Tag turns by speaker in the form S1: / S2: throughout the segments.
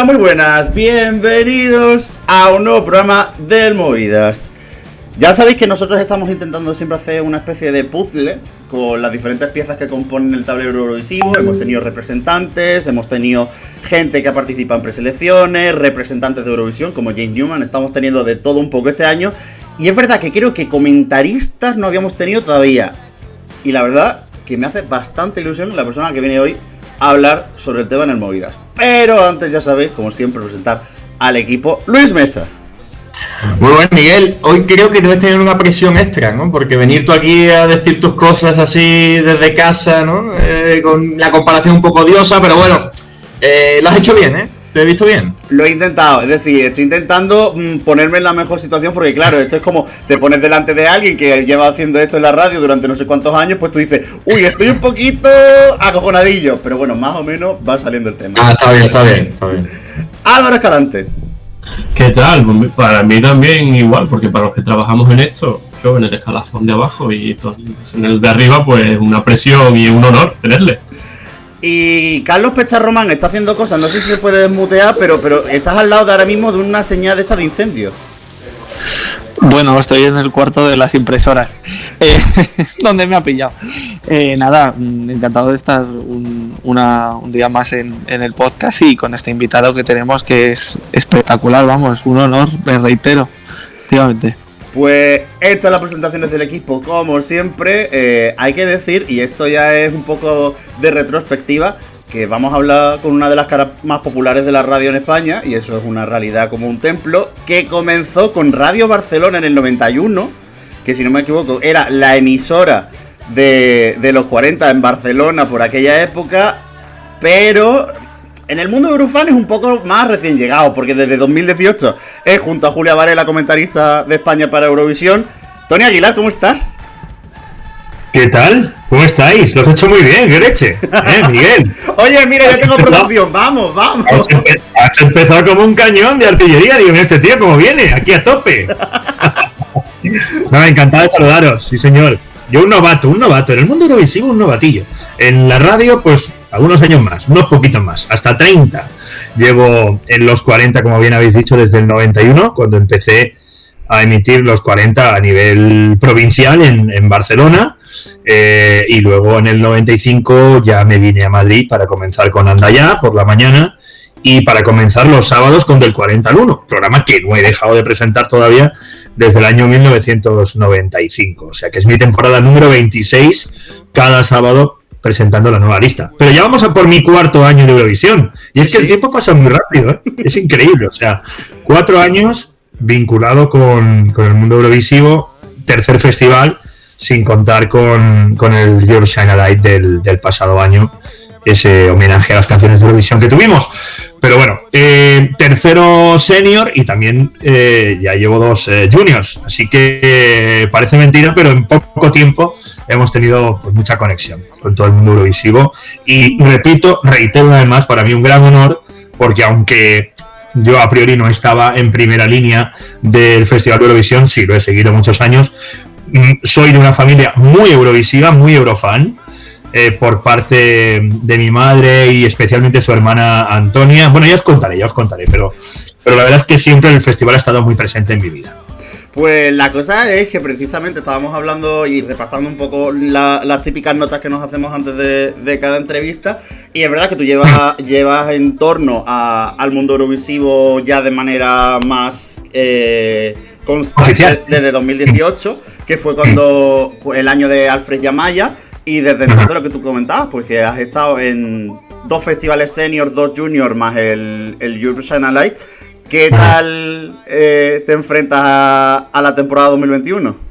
S1: Hola, muy buenas, bienvenidos a un nuevo programa del Movidas. Ya sabéis que nosotros estamos intentando siempre hacer una especie de puzzle con las diferentes piezas que componen el tablero Eurovisivo. Hemos tenido representantes, hemos tenido gente que ha participado en preselecciones, representantes de Eurovisión como James Newman, estamos teniendo de todo un poco este año. Y es verdad que creo que comentaristas no habíamos tenido todavía. Y la verdad que me hace bastante ilusión la persona que viene hoy hablar sobre el tema en el Movidas. Pero antes ya sabéis, como siempre, presentar al equipo Luis Mesa.
S2: Muy bueno, Miguel. Hoy creo que debes tener una presión extra, ¿no? Porque venir tú aquí a decir tus cosas así desde casa, ¿no? Eh, con la comparación un poco odiosa, pero bueno, eh, lo has hecho bien, ¿eh? ¿Te he visto bien?
S1: Lo he intentado, es decir, estoy intentando mm, ponerme en la mejor situación porque claro, esto es como te pones delante de alguien que lleva haciendo esto en la radio durante no sé cuántos años, pues tú dices, uy, estoy un poquito acojonadillo, pero bueno, más o menos va saliendo el tema.
S2: Ah, está bien, está bien, está bien.
S1: Álvaro Escalante.
S3: ¿Qué tal? Pues para mí también igual, porque para los que trabajamos en esto, yo en el escalafón de abajo y esto, en el de arriba, pues una presión y un honor tenerle.
S1: Y Carlos Pecharromán está haciendo cosas, no sé si se puede desmutear, pero, pero estás al lado de ahora mismo de una señal de esta de incendio.
S4: Bueno, estoy en el cuarto de las impresoras, eh, donde me ha pillado. Eh, nada, mm, encantado de estar un, una, un día más en, en, el podcast y con este invitado que tenemos que es espectacular, vamos, un honor, me reitero, efectivamente.
S1: Pues hechas las presentaciones del equipo, como siempre, eh, hay que decir, y esto ya es un poco de retrospectiva, que vamos a hablar con una de las caras más populares de la radio en España, y eso es una realidad como un templo, que comenzó con Radio Barcelona en el 91, que si no me equivoco era la emisora de, de los 40 en Barcelona por aquella época, pero en el mundo de Eurofan es un poco más recién llegado, porque desde 2018 es junto a Julia Varela, comentarista de España para Eurovisión. Tony Aguilar, ¿cómo estás?
S5: ¿Qué tal? ¿Cómo estáis? Lo has hecho muy bien, qué leche. ¿Eh, Miguel?
S1: Oye, mira, ya tengo producción. Vamos, vamos.
S5: Has empezado como un cañón de artillería. Digo, este tío, ¿cómo viene? Aquí a tope. no, encantado de saludaros. Sí, señor. Yo un novato, un novato. En el mundo Eurovisivo, un novatillo. En la radio, pues algunos años más, unos poquitos más, hasta 30. Llevo en los 40, como bien habéis dicho, desde el 91, cuando empecé a emitir los 40 a nivel provincial en, Barcelona. Eh, y luego en el 95 ya me vine a Madrid para comenzar con Andaya por la mañana y para comenzar los sábados con Del 40 al 1, programa que no he dejado de presentar todavía desde el año 1995. O sea que es mi temporada número 26 cada sábado presentando la nueva lista. Pero ya vamos a por mi cuarto año de Eurovisión. Y es que el tiempo pasa muy rápido, ¿eh? es increíble. O sea, cuatro años vinculado con, con el mundo eurovisivo, tercer festival, sin contar con, con el Your Shine Light del, del, pasado año, ese homenaje a las canciones de Eurovisión que tuvimos. Pero bueno, eh, tercero senior y también eh, ya llevo dos eh, juniors, así que parece mentira, pero en poco tiempo hemos tenido pues, mucha conexión con todo el mundo eurovisivo. Y repito, reitero una vez más, para mí un gran honor, porque aunque yo a priori no estaba en primera línea del Festival de Eurovisión, sí lo he seguido muchos años, soy de una familia muy eurovisiva, muy eurofan. Eh, por parte de mi madre y especialmente su hermana Antonia. Bueno, ya os contaré, ya os contaré, pero, pero la verdad es que siempre el festival ha estado muy presente en mi vida.
S1: Pues la cosa es que precisamente estábamos hablando y repasando un poco la, las típicas notas que nos hacemos antes de, de cada entrevista. Y es verdad que tú llevas, llevas en torno a, al mundo eurovisivo ya de manera más eh, constante desde 2018, que fue cuando el año de Alfred Yamaya. Y desde entonces lo que tú comentabas, pues que has estado en dos festivales senior, dos junior, más el, el European Light. ¿Qué tal eh, te enfrentas a, a, la temporada 2021?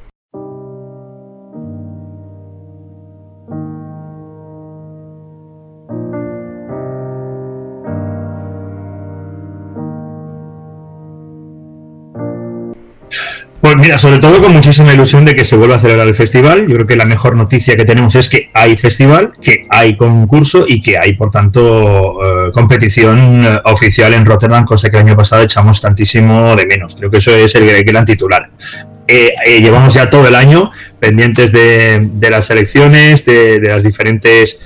S5: Mira, sobre todo con muchísima ilusión de que se vuelva a celebrar el festival. Yo creo que la mejor noticia que tenemos es que hay festival, que hay concurso y que hay, por tanto, eh, competición eh, oficial en Rotterdam, cosa que el año pasado echamos tantísimo de menos. Creo que eso es el, el gran titular. Eh, llevamos ya todo el año pendientes de, las elecciones, de, las diferentes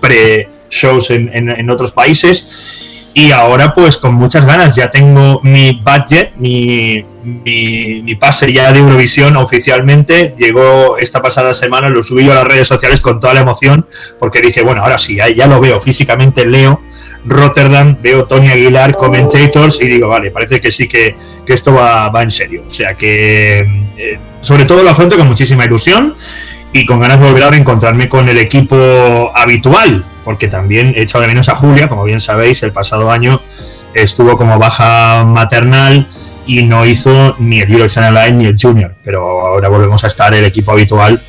S5: pre-shows en otros países y ahora pues con muchas ganas, ya tengo mi budget, mi, mi, pase ya de Eurovisión oficialmente, llegó esta pasada semana, lo subí a las redes sociales con toda la emoción, porque dije, bueno, ahora sí, ya lo veo físicamente, leo Rotterdam, veo Tony Aguilar, commentators, y digo, vale, parece que sí que, esto va, va, en serio. O sea que, eh, sobre todo lo afronto con muchísima ilusión y con ganas de volver a reencontrarme con el equipo habitual, porque también he echado de menos a Julia, como bien sabéis, el pasado año estuvo como baja maternal y no hizo ni el Eurovision Line ni el Junior, pero ahora volvemos a estar el equipo habitual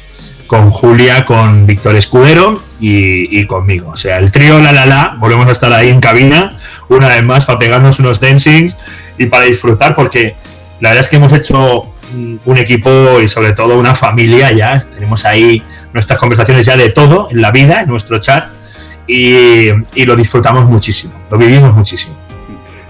S5: con Julia, con Víctor Escudero y, conmigo. O sea, el trío La La La, volvemos a estar ahí en cabina, una vez más, para pegarnos unos dancings y para disfrutar, porque la verdad es que hemos hecho un equipo y sobre todo una familia ya. Tenemos ahí nuestras conversaciones ya de todo en la vida, en nuestro chat, y, y lo disfrutamos muchísimo, lo vivimos muchísimo.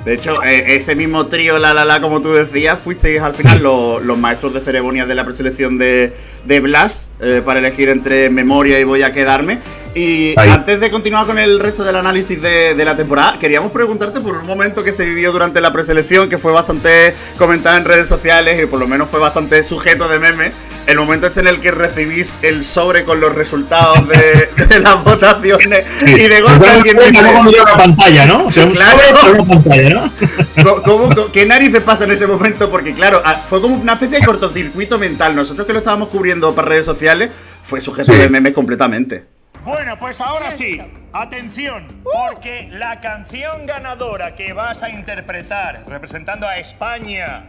S1: De hecho, eh, ese mismo trío, la la la, como tú decías, fuisteis al final los, maestros de ceremonias de la preselección de, de Blas eh, para elegir entre memoria y voy a quedarme. Y antes de continuar con el resto del análisis de, de, la temporada, queríamos preguntarte por un momento que se vivió durante la preselección, que fue bastante comentado en redes sociales y por lo menos fue bastante sujeto de meme el momento este en el que recibís el sobre con los resultados de, las votaciones y de golpe alguien dice...
S5: una pantalla, ¿no? O sea, un claro. una pantalla,
S1: ¿no? ¿Cómo, qué narices pasa en ese momento? Porque claro, ah, fue como una especie de cortocircuito mental. Nosotros que lo estábamos cubriendo para redes sociales, fue sujeto de memes completamente.
S6: Bueno, pues ahora sí, atención, porque la canción ganadora que vas a interpretar representando a España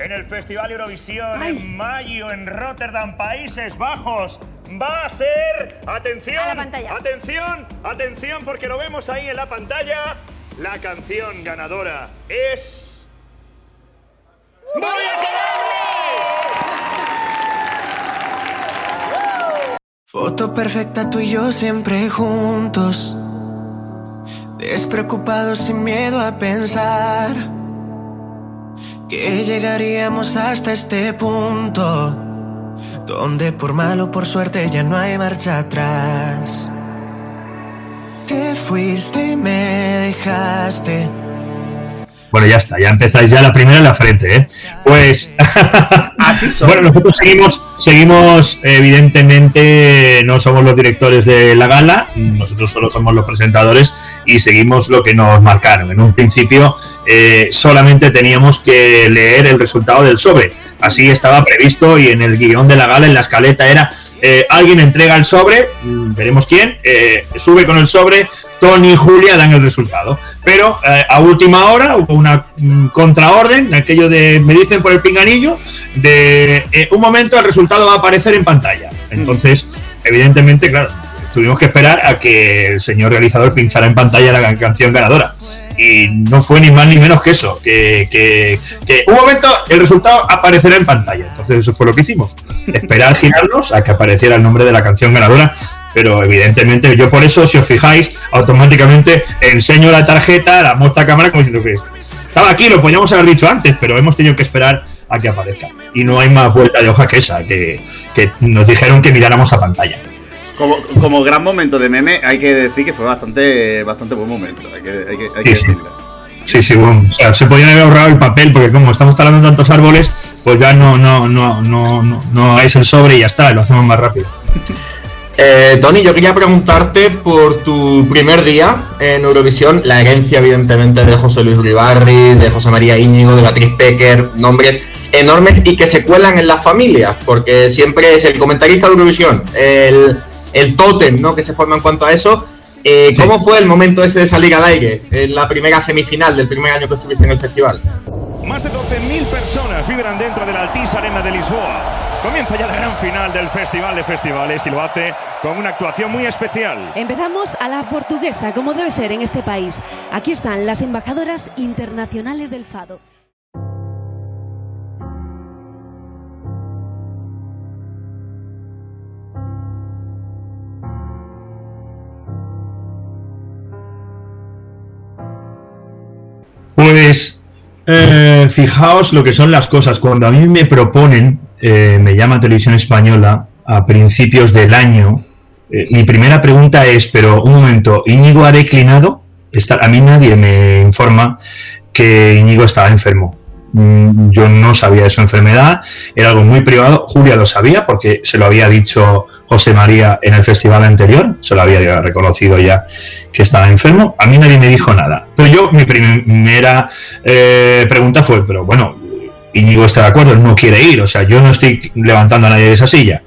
S6: en el Festival Eurovisión en mayo en Rotterdam, Países Bajos. Va a ser, atención, atención, atención, porque lo vemos ahí en la pantalla. La canción ganadora es... ¡Voy a
S7: Foto perfecta tú y yo siempre juntos. Despreocupados sin miedo a pensar que llegaríamos hasta este punto, donde por malo o por suerte ya no hay marcha atrás. Te fuiste y me dejaste
S5: bueno, ya está, ya empezáis ya la primera en la frente, ¿eh? Pues. Así son. bueno, nosotros seguimos, seguimos, evidentemente, no somos los directores de la gala, nosotros solo somos los presentadores y seguimos lo que nos marcaron. En un principio, eh, solamente teníamos que leer el resultado del sobre. Así estaba previsto y en el guion de la gala, en la escaleta, era eh, alguien entrega el sobre, mm, veremos quién, eh, sube con el sobre, Tony y Julia dan el resultado. Pero eh, a última hora hubo una mm, contraorden, aquello de me dicen por el pinganillo, de un momento el resultado va a aparecer en pantalla. Entonces, evidentemente, claro, tuvimos que esperar a que el señor realizador pinchara en pantalla la canción ganadora y no fue ni más ni menos que eso, que, que, un momento el resultado aparecerá en pantalla. Entonces eso fue lo que hicimos, esperar girarnos a que apareciera el nombre de la canción ganadora. Pero evidentemente yo por eso, si os fijáis, automáticamente enseño la tarjeta, la muestra a cámara como diciendo que estaba aquí, lo podíamos haber dicho antes, pero hemos tenido que esperar a que aparezca. Y no hay más vuelta de hoja que esa, que, que nos dijeron que miráramos a pantalla.
S1: Como, como, gran momento de meme, hay que decir que fue bastante, bastante buen momento. Hay que, hay que, hay que
S5: sí, Sí, sí, bueno. O sea, se podían haber ahorrado el papel, porque como estamos talando tantos árboles, pues ya no, no, no, no, no, no es el sobre y ya está, lo hacemos más rápido.
S2: Eh, Tony, yo quería preguntarte por tu primer día en Eurovisión, la herencia evidentemente de José Luis Ribarri, de José María Íñigo, de Beatriz Pecker, nombres enormes y que se cuelan en las familias, porque siempre es el comentarista de Eurovisión, el el tótem ¿no? que se forma en cuanto a eso. Eh, ¿Cómo fue el momento ese de salir al aire en la primera semifinal del primer año que estuviste en el festival?
S6: Más de 12.000 personas vibran dentro de la Altiza Arena de Lisboa. Comienza ya la gran final del Festival de Festivales y lo hace con una actuación muy especial.
S8: Empezamos a la portuguesa, como debe ser en este país. Aquí están las embajadoras internacionales del Fado.
S5: Pues eh, fijaos lo que son las cosas. Cuando a mí me proponen, eh, me llama Televisión Española a principios del año, eh, mi primera pregunta es, pero un momento, ¿Íñigo ha declinado? estar. A mí nadie me informa que Íñigo estaba enfermo. Mm, Yo no sabía de su enfermedad, era algo muy privado. Julia lo sabía porque se lo había dicho José María en el festival anterior, se lo había reconocido ya que estaba enfermo. A mí nadie me dijo nada. Pero yo, mi primera eh, pregunta fue: Pero bueno, Íñigo está de acuerdo, no quiere ir, o sea, yo no estoy levantando a nadie de esa silla.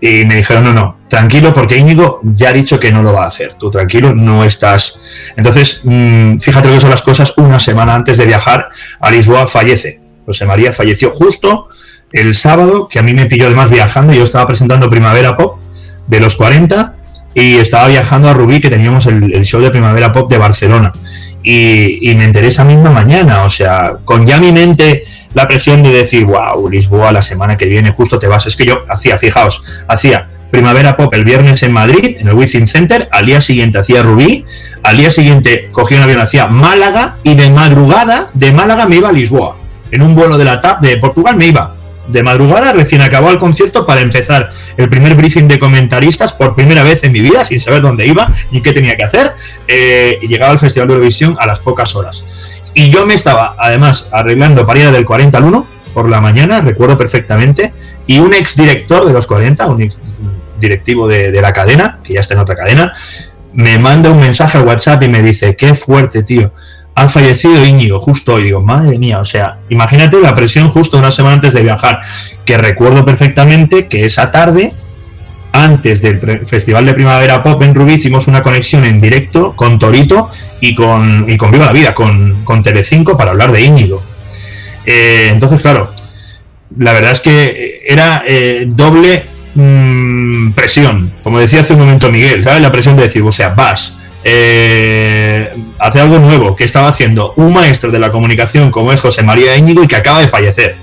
S5: Y me dijeron, no, no, tranquilo, porque Íñigo ya ha dicho que no lo va a hacer. Tú tranquilo, no estás. Entonces, mmm, fíjate lo que son las cosas. Una semana antes de viajar a Lisboa fallece. José María falleció justo el sábado, que a mí me pilló además viajando. Yo estaba presentando Primavera Pop de los 40 y estaba viajando a Rubí, que teníamos el, show de Primavera Pop de Barcelona. Y, y, me enteré esa misma mañana, o sea, con ya mi mente la presión de decir, wow, Lisboa la semana que viene justo te vas. Es que yo hacía, fijaos, hacía Primavera Pop el viernes en Madrid, en el Wizzing Center, al día siguiente hacía Rubí, al día siguiente cogía un avión, hacía Málaga y de madrugada de Málaga me iba a Lisboa. En un vuelo de la TAP de Portugal me iba de madrugada, recién acabó el concierto, para empezar el primer briefing de comentaristas por primera vez en mi vida, sin saber dónde iba ni qué tenía que hacer, eh, llegaba al Festival de Eurovisión a las pocas horas. Y yo me estaba, además, arreglando para ir del 40 al 1 por la mañana, recuerdo perfectamente, y un ex director de los 40, un ex directivo de, de la cadena, que ya está en otra cadena, me manda un mensaje al WhatsApp y me dice, qué fuerte, tío ha fallecido Íñigo justo hoy. Digo, madre mía, o sea, imagínate la presión justo una semana antes de viajar. Que recuerdo perfectamente que esa tarde, antes del Festival de Primavera Pop en Rubí, hicimos una conexión en directo con Torito y con, y con Viva la Vida, con, con Telecinco, para hablar de Íñigo. Eh, entonces, claro, la verdad es que era eh, doble mmm, presión. Como decía hace un momento Miguel, ¿sabes? La presión de decir, o sea, vas eh, hacer algo nuevo que estaba haciendo un maestro de la comunicación como es José María Íñigo y que acaba de fallecer.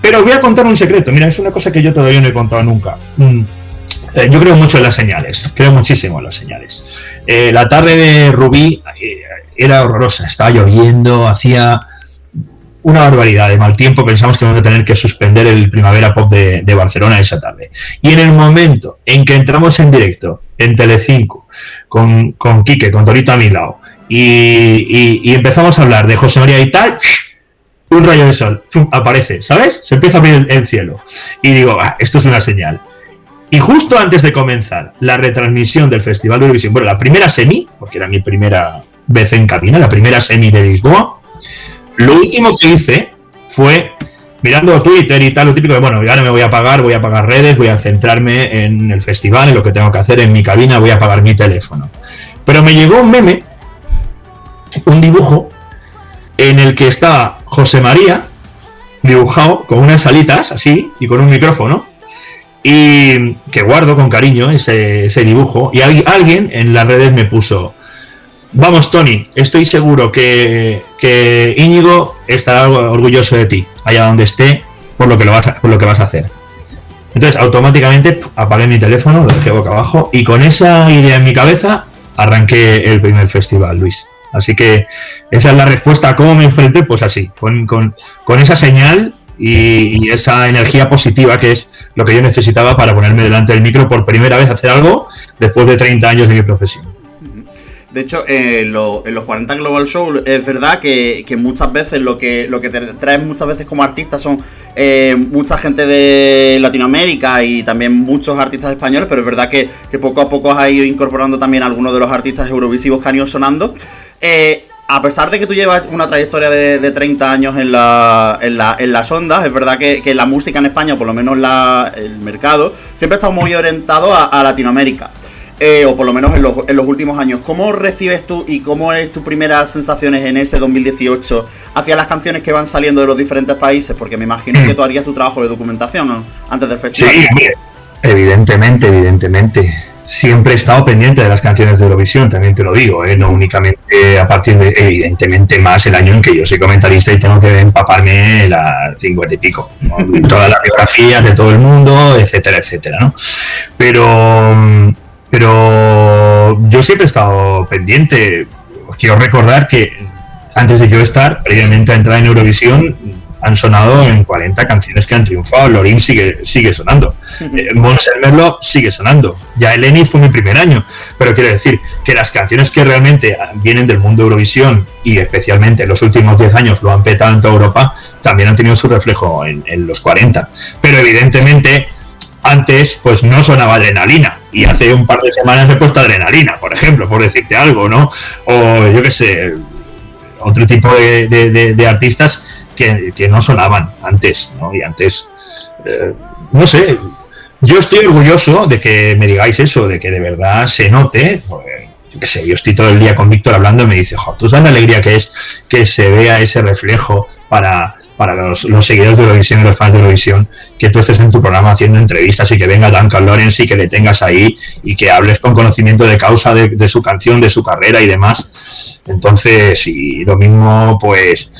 S5: Pero voy a contar un secreto, mira, es una cosa que yo todavía no he contado nunca. Mm. Eh, yo creo mucho en las señales, creo muchísimo en las señales. Eh, la tarde de Rubí eh, era horrorosa, estaba lloviendo, hacía una barbaridad de mal tiempo, pensamos que vamos a tener que suspender el Primavera Pop de, Barcelona esa tarde. Y en el momento en que entramos en directo en Telecinco, con, con Quique, con Torito a mi lado, y, empezamos a hablar de José María y tal, un rayo de sol aparece, ¿sabes? Se empieza a abrir el, el cielo. Y digo, ah, esto es una señal. Y justo antes de comenzar la retransmisión del Festival de Eurovisión, bueno, la primera semi, porque era mi primera vez en cabina, la primera semi de Lisboa, lo último que hice fue mirando Twitter y tal, lo típico de, bueno, ahora me voy a apagar, voy a apagar redes, voy a centrarme en el festival, en lo que tengo que hacer en mi cabina, voy a apagar mi teléfono. Pero me llegó un meme, un dibujo, en el que estaba José María dibujado con unas alitas así y con un micrófono y que guardo con cariño ese, ese dibujo y alguien en las redes me puso Vamos, Tony, estoy seguro que, que Íñigo estará orgulloso de ti, allá donde esté, por lo que, lo vas a, por lo que vas a hacer. Entonces, automáticamente apagué mi teléfono, lo dejé boca abajo, y con esa idea en mi cabeza arranqué el primer festival, Luis. Así que esa es la respuesta a cómo me enfrenté, pues así, con, con, esa señal y, y, esa energía positiva que es lo que yo necesitaba para ponerme delante del micro por primera vez hacer algo después de 30 años de mi profesión.
S1: De hecho, eh, en los 40 Global Show es verdad que, que, muchas veces lo que, lo que te traen muchas veces como artistas son eh, mucha gente de Latinoamérica y también muchos artistas españoles, pero es verdad que, poco a poco has ido incorporando también algunos de los artistas eurovisivos que han ido sonando. Eh, a pesar de que tú llevas una trayectoria de, de 30 años en, en, la, en, las ondas, es verdad que, que, la música en España, por lo menos la, el mercado, siempre ha estado muy orientado a, a Latinoamérica eh, o por lo menos en los, en los, últimos años. ¿Cómo recibes tú y cómo es tus primeras sensaciones en ese 2018 hacia las canciones que van saliendo de los diferentes países? Porque me imagino que tú harías tu trabajo de documentación ¿no? antes del festival.
S5: Sí, evidentemente, evidentemente. Siempre he estado pendiente de las canciones de Eurovisión, también te lo digo, ¿eh? no únicamente a partir de, evidentemente, más el año en que yo soy comentarista y tengo que empaparme las cincuenta y pico, ¿no? todas las biografías de todo el mundo, etcétera, etcétera, ¿no? Pero pero yo siempre he estado pendiente. Quiero recordar que antes de yo estar, previamente a entrar en Eurovisión, han sonado en 40 canciones que han triunfado. Lorin sigue, sigue sonando. Eh, Merlo sigue sonando. Ya Eleni fue mi primer año. Pero quiero decir que las canciones que realmente vienen del mundo Eurovisión y especialmente en los últimos 10 años lo han petado en toda Europa, también han tenido su reflejo en, en los 40. Pero evidentemente antes pues no sonaba adrenalina y hace un par de semanas he puesto adrenalina, por ejemplo, por decirte algo, ¿no? O yo qué sé, otro tipo de, artistas que, no sonaban antes, ¿no? Y antes, eh, no sé, yo estoy orgulloso de que me digáis eso, de que de verdad se note, pues, yo qué sé, yo estoy todo el día con Víctor hablando y me dice, jo, tú sabes la alegría que es que se vea ese reflejo para para los, seguidores de Eurovisión y los fans de Eurovisión, que tú estés en tu programa haciendo entrevistas y que venga Duncan Lawrence y que le tengas ahí y que hables con conocimiento de causa de, su canción, de su carrera y demás. Entonces, y lo mismo, pues,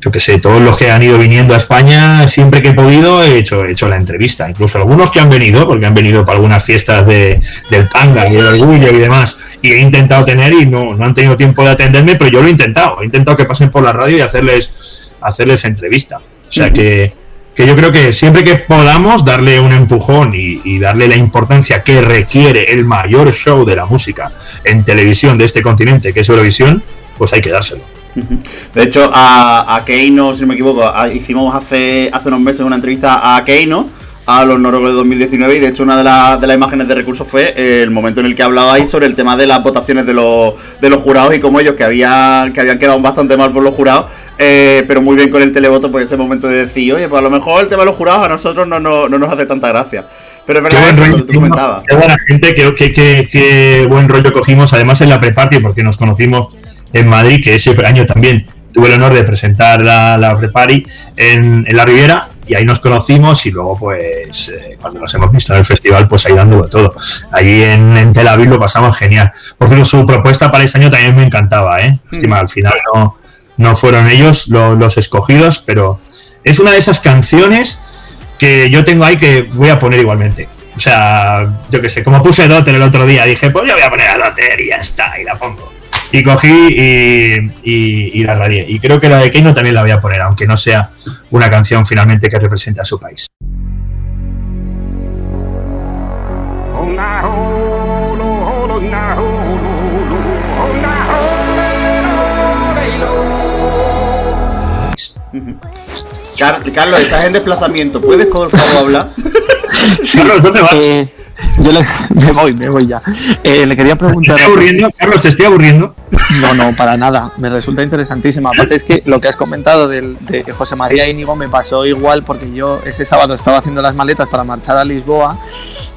S5: yo que sé, todos los que han ido viniendo a España, siempre que he podido, he hecho, he hecho la entrevista. Incluso algunos que han venido, porque han venido para algunas fiestas de, del tanga y del orgullo y demás, y he intentado tener y no, no han tenido tiempo de atenderme, pero yo lo he intentado. He intentado que pasen por la radio y hacerles hacerles entrevista. O sea que, yo creo que siempre que podamos darle un empujón y, darle la importancia que requiere el mayor show de la música en televisión de este continente, que es Eurovisión, pues hay que dárselo.
S1: De hecho, a, a Keino, si no me equivoco, hicimos hace, hace unos meses una entrevista a Keino a los noruegos de 2019 y de hecho una de, de las imágenes de recursos fue el momento en el que hablabais sobre el tema de las votaciones de los, de los jurados y como ellos que, había, que habían quedado bastante mal por los jurados, eh, pero muy bien con el televoto, pues ese momento de decir, oye, pues a lo mejor el tema de los jurados a nosotros no, no, nos hace tanta gracia. Pero es verdad eso, lo que tú comentabas.
S5: Qué buena gente, qué, qué, qué, buen rollo cogimos, además en la pre-party, porque nos conocimos en Madrid, que ese año también tuve el honor de presentar la, la pre-party en, en la Riviera y ahí nos conocimos y luego pues eh, cuando nos hemos visto en el festival pues ahí dándolo todo. Allí en, Tel Aviv lo pasamos genial. Por cierto, su propuesta para este año también me encantaba, ¿eh? Mm. al final no, no fueron ellos los, escogidos, pero es una de esas canciones que yo tengo ahí que voy a poner igualmente. O sea, yo que sé, como puse Dotter el otro día, dije, pues yo voy a poner a Dotter y ya está, y la pongo. Y cogí y, y, la radié. Y creo que la de Keino también la voy a poner, aunque no sea una canción finalmente que represente a su país.
S1: Carlos, estás en desplazamiento. ¿Puedes por favor hablar?
S5: Carlos, ¿dónde vas?
S4: Eh, yo le, me voy, me voy ya. Eh, le quería preguntar.
S5: ¿Te estoy aburriendo? Carlos, ¿te estoy aburriendo?
S4: No, no, para nada. Me resulta interesantísima. Aparte es que lo que has comentado de José María Íñigo me pasó igual porque yo ese sábado estaba haciendo las maletas para marchar a Lisboa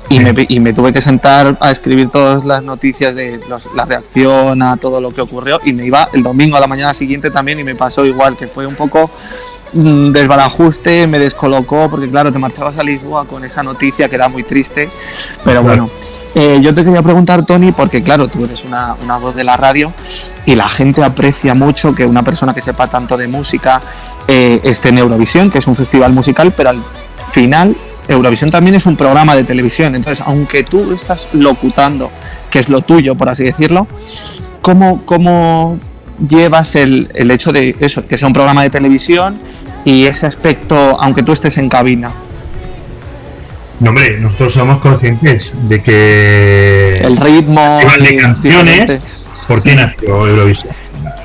S4: y me, y me, tuve que sentar a escribir todas las noticias de la reacción a todo lo que ocurrió y me iba el domingo a la mañana siguiente también y me pasó igual, que fue un poco desbarajuste, me descolocó, porque claro, te marchabas a Lisboa con esa noticia que era muy triste, pero bueno. Eh, yo te quería preguntar, Tony, porque claro, tú eres una, una, voz de la radio y la gente aprecia mucho que una persona que sepa tanto de música eh, esté en Eurovisión, que es un festival musical, pero al final Eurovisión también es un programa de televisión. Entonces, aunque tú estás locutando, que es lo tuyo, por así decirlo, ¿cómo, cómo llevas el, el hecho de eso, que sea un programa de televisión y ese aspecto, aunque tú estés en cabina?
S5: No, hombre, nosotros somos conscientes de que.
S4: El ritmo.
S5: de canciones. ¿Por qué nació Eurovisión?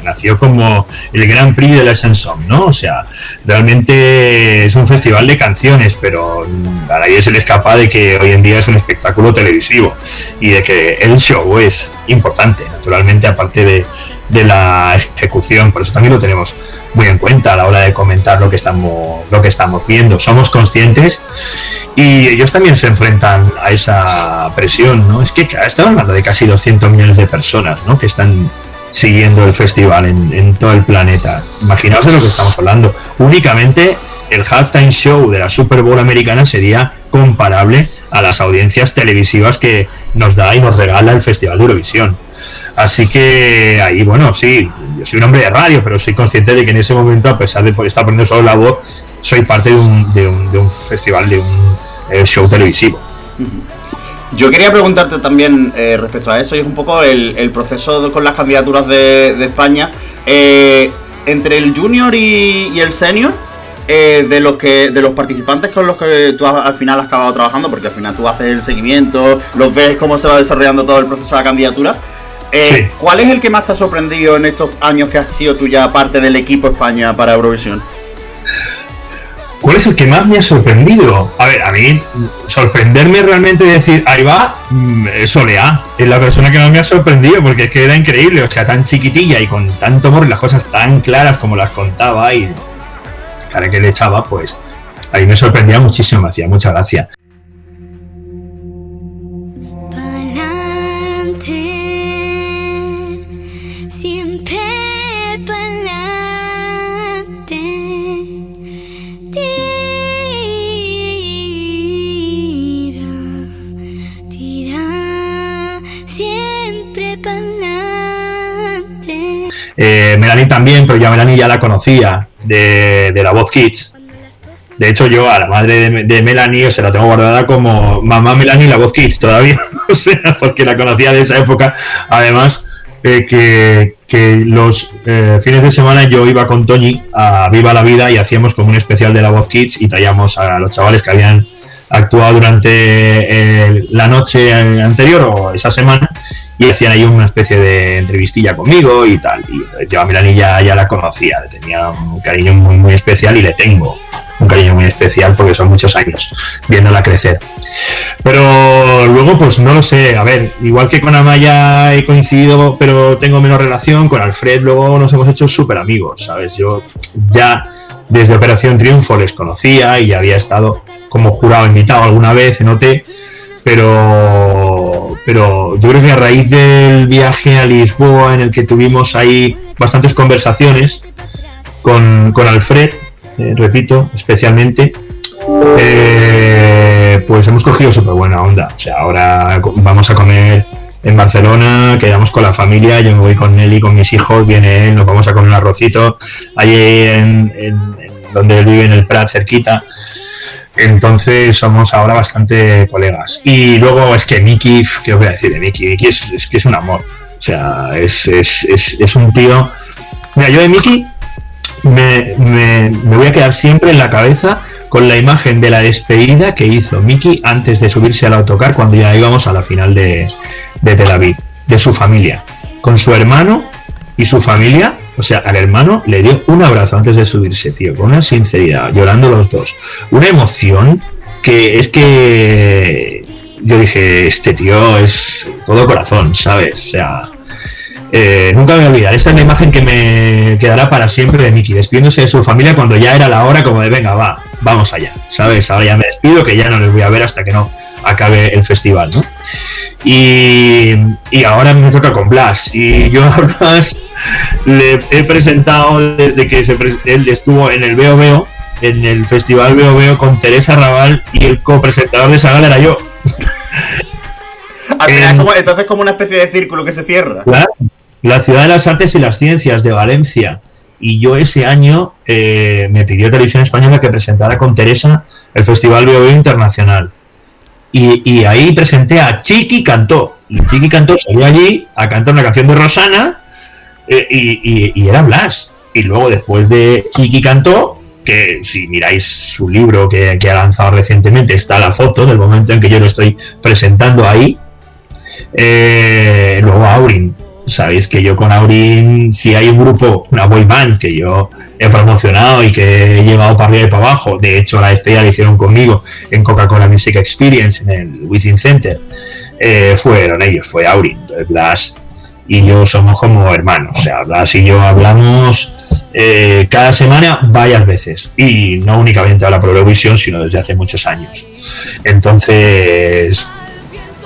S5: Nació como el Gran Prix de la chanson, ¿no? O sea, realmente es un festival de canciones, pero a nadie se le escapa de que hoy en día es un espectáculo televisivo y de que el show es importante, naturalmente, aparte de, de la ejecución, por eso también lo tenemos muy en cuenta a la hora de comentar lo que estamos, lo que estamos viendo. Somos conscientes y ellos también se enfrentan a esa presión, ¿no? Es que estamos hablando de casi 200 millones de personas, ¿no? Que están siguiendo el festival en, todo el planeta. Imaginaos de lo que estamos hablando. Únicamente el halftime show de la Super Bowl americana sería comparable a las audiencias televisivas que nos da y nos regala el Festival de Eurovisión. Así que ahí, bueno, sí, yo soy un hombre de radio, pero soy consciente de que en ese momento, a pesar de estar poniendo solo la voz, soy parte de un festival, de un eh, show televisivo.
S1: Yo quería preguntarte también eh, respecto a eso, y es un poco el, proceso con las candidaturas de, España. Eh, entre el junior y, el senior, eh, de los que de los participantes con los que tú has- al final has acabado trabajando, porque al final tú haces el seguimiento, los ves cómo se va desarrollando todo el proceso de la candidatura. eh,
S5: Sí.
S1: ¿Cuál es el que más te ha sorprendido en estos años que has sido tú ya parte del equipo España para Eurovisión?
S5: ¿Cuál es el que más me ha sorprendido? A ver, a mí, sorprenderme realmente y decir, ahí va, mm, es Olea. Es la persona que más me ha sorprendido porque es que era increíble, o sea, tan chiquitilla y con tanto amor y las cosas tan claras como las contaba y la cara que le echaba, pues ahí me sorprendía muchísimo, me hacía mucha gracia. También, pero ya Melanie ya la conocía de, de la voz Kids. De hecho, yo a la madre de, de Melanie o se la tengo guardada como mamá Melanie la voz Kids todavía. sea, porque la conocía de esa época. Además, eh, que, que los eh, fines de semana yo iba con Toñi a Viva la Vida y hacíamos como un especial de la voz Kids y traíamos a los chavales que habían actuado durante eh, la noche anterior o esa semana y hacían ahí una especie de entrevistilla conmigo y tal. Y entonces yo a Melanie ya, ya la conocía, le tenía un cariño muy, muy especial y le tengo un cariño muy especial porque son muchos años viéndola crecer. Pero luego, pues no lo sé, a ver, igual que con Amaya he coincidido, pero tengo menos relación, con Alfred luego nos hemos hecho súper amigos, ¿sabes? Yo ya desde Operación Triunfo les conocía y ya había estado como jurado invitado alguna vez en OT, pero, pero yo creo que a raíz del viaje a Lisboa en el que tuvimos ahí bastantes conversaciones con, con Alfred, eh, repito, especialmente, eh, pues hemos cogido súper buena onda. O sea, ahora vamos a comer en Barcelona, quedamos con la familia, yo me voy con Nelly, con mis hijos, viene él, nos vamos a comer un arrocito allí en- en donde él vive, en el Prat, cerquita. Entonces somos ahora bastante colegas. Y luego es que Miki, ¿qué os voy a decir de Miki? Miki es, que es un amor. O sea, es, es, es, un tío... Mira, yo de Miki me, me- voy a quedar siempre en la cabeza con la imagen de la despedida que hizo Miki antes de subirse al autocar cuando ya íbamos a la final de, de Tel Aviv, de su familia, con su hermano y su familia. O sea, al hermano le dio un abrazo antes de subirse, tío, con una sinceridad, llorando los dos. Una emoción que es que yo dije, este tío es todo corazón, ¿sabes? O sea, eh, nunca me voy a olvidar. Esta es la imagen que me quedará para siempre de Miki, despidiéndose de su familia cuando ya era la hora, como de venga, va, vamos allá, ¿sabes? Ahora ya me despido, que ya no les voy a ver hasta que no acabe el festival, ¿no? Y, y ahora me toca con Blas. Y yo a Blas le he presentado desde que se él estuvo en el Veo Veo, en el festival Veo Veo con Teresa Raval y el copresentador de esa gala era yo.
S1: Al final es como- entonces es como una especie de círculo que se cierra.
S5: Claro, la ciudad de las artes y las ciencias de Valencia. Y yo ese año eh, me pidió Televisión Española que presentara con Teresa el Festival Veo Internacional. Y, ahí presenté a Chiqui Cantó. Y Chiqui Cantó salió allí a cantar una canción de Rosana eh, y, era Blas. Y luego después de Chiqui Cantó, que si miráis su libro que, que ha lanzado recientemente, está la foto del momento en que yo lo estoy presentando ahí. Eh, luego Aurin. Sabéis que yo con Aurin, si hay un grupo, una boy band que yo he promocionado y que he llevado para arriba y para abajo, de hecho la despedida la hicieron conmigo en Coca-Cola Music Experience en el Within Center, eh, fueron ellos, fue Aurin. Entonces Blas y yo somos como hermanos, o sea, Blas y yo hablamos eh, cada semana varias veces y no únicamente ahora por Eurovisión, sino desde hace muchos años. Entonces,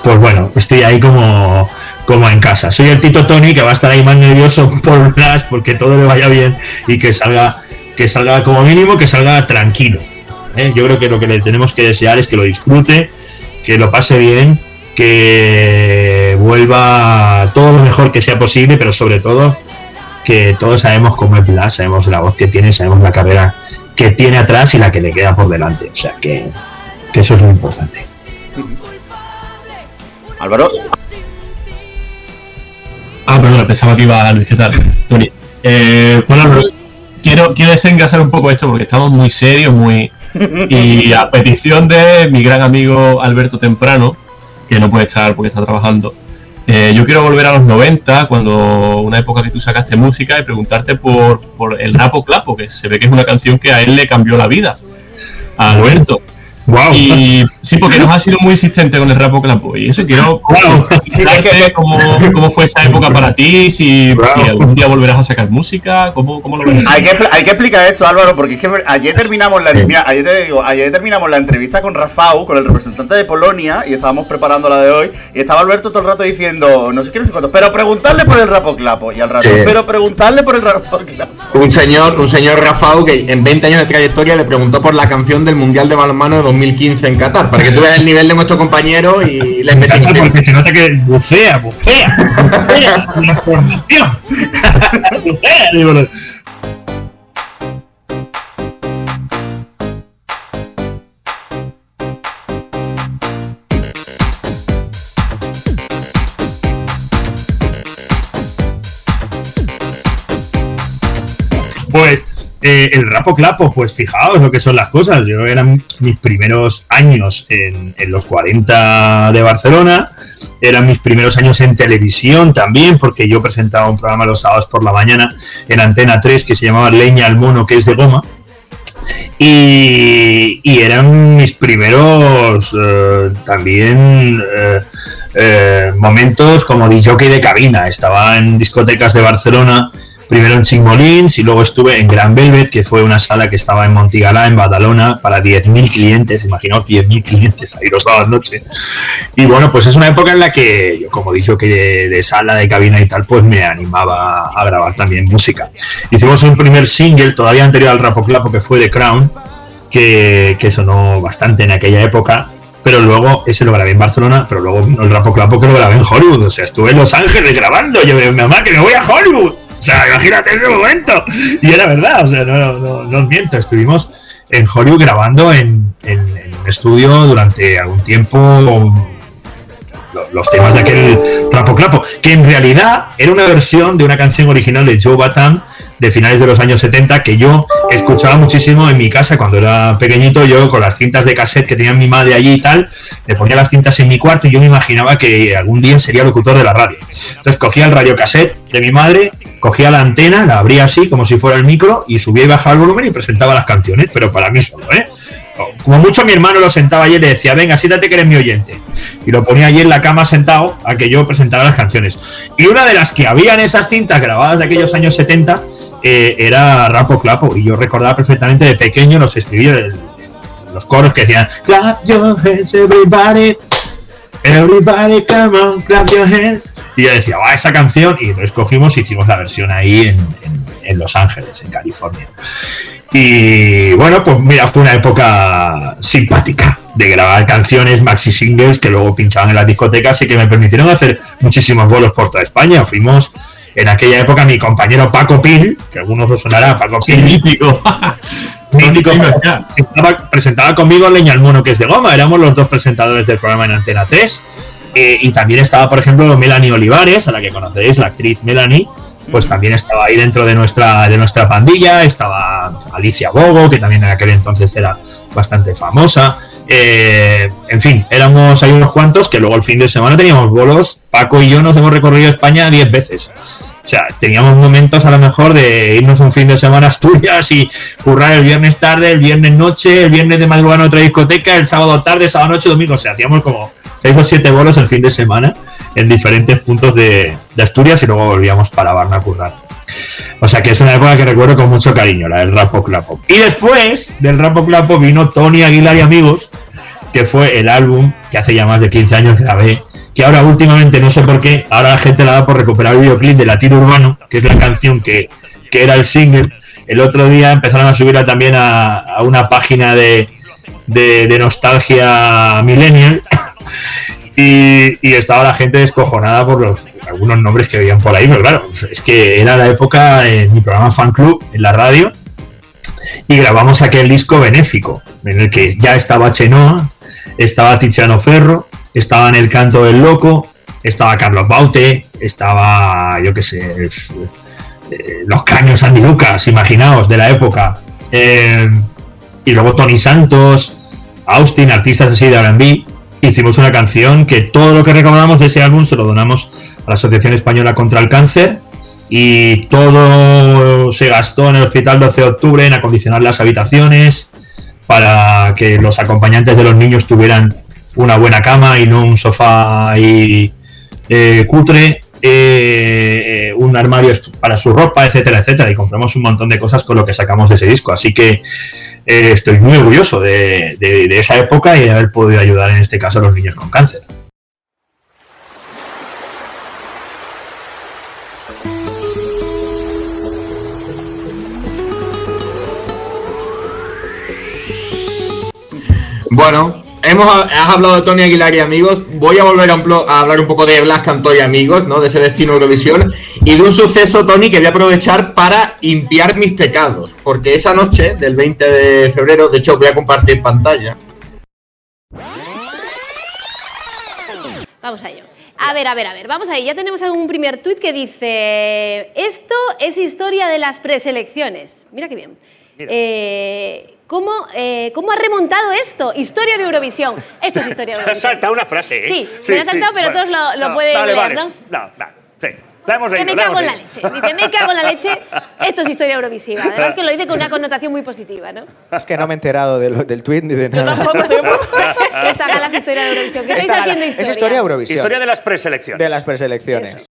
S5: pues bueno, estoy ahí como, como en casa. Soy el Tito Tony que va a estar ahí más nervioso por Blas porque todo le vaya bien y que salga, que salga como mínimo, que salga tranquilo. ¿eh? Yo creo que lo que le tenemos que desear es que lo disfrute, que lo pase bien, que vuelva todo lo mejor que sea posible, pero sobre todo que todos sabemos cómo es Blas, sabemos la voz que tiene, sabemos la carrera que tiene atrás y la que le queda por delante. O sea que, que eso es lo importante.
S1: Álvaro,
S3: Ah, perdona, pensaba que iba Luis, ¿qué tal? Tony. Eh, bueno, quiero, quiero desengasar un poco esto porque estamos muy serios, muy. Y a petición de mi gran amigo Alberto Temprano, que no puede estar porque está trabajando, eh, yo quiero volver a los 90, cuando una época que tú sacaste música, y preguntarte por, por el Rapo Clapo, que se ve que es una canción que a él le cambió la vida. A Alberto.
S5: Wow.
S3: Y sí, porque nos ha sido muy insistente con el Rapo Clapo. Y eso quiero
S5: Wow.
S3: cómo, cómo fue esa época para ti, si,
S5: Wow.
S3: si algún día volverás a sacar música, cómo, cómo lo ves.
S1: Hay que, hay que explicar esto, Álvaro, porque es que ayer terminamos la mira, ayer te digo, ayer terminamos la entrevista con Rafał, con el representante de Polonia, y estábamos preparando la de hoy, y estaba Alberto todo el rato diciendo, no sé qué, no sé cuánto, pero preguntarle por el Rapo Clapo, y al rato,
S2: Sí.
S1: pero preguntarle por el Rapo Clapo.
S2: Un señor, un señor Rafał que en 20 años de trayectoria le preguntó por la canción del Mundial de Balonmano de 2015 en Qatar, para que tú veas el nivel de nuestro compañero y la investigación.
S5: porque se nota que bucea, bucea, bucea en la formación. bucea, digo, eh, el rapo clapo, pues fijaos lo que son las cosas. Yo eran mis primeros años en, los 40 de Barcelona, eran mis primeros años en televisión también, porque yo presentaba un programa los sábados por la mañana en Antena 3 que se llamaba Leña al Mono, que es de goma. Y, eran mis primeros eh, también eh, momentos como DJ de cabina. Estaba en discotecas de Barcelona, primero en Chingolins y luego estuve en Gran Velvet, que fue una sala que estaba en Montigalá, en Badalona, para 10.000 clientes. Imaginaos 10.000 clientes ahí los sábados noche. Y bueno, pues es una época en la que yo, como dicho, que de, sala, de cabina y tal, pues me animaba a grabar también música. Hicimos un primer single, todavía anterior al Rapo Clapo, que fue The Crown, que, que sonó bastante en aquella época. Pero luego, ese lo grabé en Barcelona, pero luego el Rapo Clapo que lo grabé en Hollywood. O sea, estuve en Los Ángeles grabando. Yo me mamá me voy a Hollywood. O sea, imagínate ese momento. Y era verdad, o sea, no, no, no, os miento. Estuvimos en Hollywood grabando en, en- un estudio durante algún tiempo lo- los temas de aquel Rapo Clapo, que en realidad era una versión de una canción original de Joe Batam de finales de los años 70 que yo escuchaba muchísimo en mi casa cuando era pequeñito, yo con las cintas de cassette que tenía mi madre allí y tal, le ponía las cintas en mi cuarto y yo me imaginaba que algún día sería locutor de la radio. Entonces cogía el radio cassette de mi madre, cogía la antena, la abría así como si fuera el micro y subía y bajaba el volumen y presentaba las canciones, pero para mí solo, ¿eh? Como mucho mi hermano lo sentaba allí y le decía, venga, siéntate que eres mi oyente. Y lo ponía allí en la cama sentado a que yo presentara las canciones. Y una de las que había en esas cintas grabadas de aquellos años 70 eh, era Rapo Clapo. Y yo recordaba perfectamente de pequeño los estribillos, los coros que decían, Clap your hands, everybody. Everybody, come on, clap your hands. Y yo decía, va, esa canción. Y entonces cogimos y hicimos la versión ahí en, en- en Los Ángeles, en California. Y bueno, pues mira, fue una época simpática de grabar canciones, maxi singles que luego pinchaban en las discotecas y que me permitieron hacer muchísimos vuelos por toda España. Fuimos en aquella época mi compañero Paco Pil, que algunos os sonará, Paco Pil,
S3: mítico.
S5: estaba, presentaba conmigo Leña Mono, que es de goma, éramos los dos presentadores del programa en Antena 3. Eh, y también estaba, por ejemplo, Melanie Olivares, a la que conocéis, la actriz Melanie, pues también estaba ahí dentro de nuestra, de nuestra pandilla, estaba Alicia Bogo, que también en aquel entonces era bastante famosa. Eh, en fin, éramos ahí unos cuantos que luego el fin de semana teníamos bolos. Paco y yo nos hemos recorrido España 10 veces. O sea, teníamos momentos a lo mejor de irnos un fin de semana a Asturias y currar el viernes tarde, el viernes noche, el viernes de madrugada en otra discoteca, el sábado tarde, sábado noche, domingo. O sea, hacíamos como 6 o 7 bolos el fin de semana en diferentes puntos de, de Asturias y luego volvíamos para Barna a currar. O sea que es una época que recuerdo con mucho cariño, la del Rapo Clapo. Y después del Rapo Clapo vino Tony Aguilar y Amigos, que fue el álbum que hace ya más de 15 años grabé, que ahora últimamente no sé por qué, ahora la gente la da por recuperar el videoclip de Latido Urbano, que es la canción que, que era el single. El otro día empezaron a subirla también a, una página de, de, de nostalgia millennial y, y estaba la gente descojonada por los algunos nombres que veían por ahí, pero claro, es que era la época en mi programa Fan Club en la radio y grabamos aquel disco benéfico en el que ya estaba Chenoa, estaba Tiziano Ferro, estaba en el canto del loco, estaba Carlos Baute, estaba, yo qué sé, eh, los caños Andy Lucas, imaginaos, de la época. Eh, y luego Tony Santos, Austin, artistas así de RB. Hicimos una canción que todo lo que recaudamos de ese álbum se lo donamos a la Asociación Española contra el Cáncer. Y todo se gastó en el hospital 12 de octubre en acondicionar las habitaciones para que los acompañantes de los niños tuvieran una buena cama y no un sofá ahí eh, cutre, eh, un armario para su ropa, etcétera, etcétera. Y compramos un montón de cosas con lo que sacamos de ese disco. Así que eh, estoy muy orgulloso de, de- de esa época y de haber podido ayudar en este caso a los niños con cáncer.
S2: Bueno, hemos, has hablado de Tony Aguilar y amigos. Voy a volver a, un plo- a hablar un poco de Blas Cantó y amigos, ¿no? De ese destino Eurovisión. Y de un suceso, Tony, que voy a aprovechar para impiar mis pecados. Porque esa noche del 20 de febrero, de hecho, voy a compartir pantalla.
S9: Vamos a ello. A ver, a ver, a ver, vamos ahí. Ya tenemos un primer tuit que dice, esto es historia de las preselecciones. Mira qué bien. Eh, ¿cómo, eh, ¿Cómo ha remontado esto? Historia de Eurovisión. Esto es historia de
S6: Te has
S9: Eurovisión.
S6: saltado una frase, ¿eh?
S9: Sí, me la he saltado, pero todos lo- lo pueden
S6: vale,
S9: leer,
S6: vale.
S9: ¿no?
S6: No, no, sí. La hemos
S9: Que me
S6: la
S9: cago en la leche. Dice, me cago en la leche. Esto es historia eurovisiva. Además que lo dice con una connotación muy positiva, ¿no?
S10: Es que no me he enterado de lo- del tweet ni de
S9: Yo
S10: nada.
S9: tampoco, tampoco. Esta gala es historia de Eurovisión. ¿Qué estáis haciendo
S10: es
S9: historia?
S10: historia Eurovisión.
S6: Historia de las preselecciones.
S10: De las preselecciones.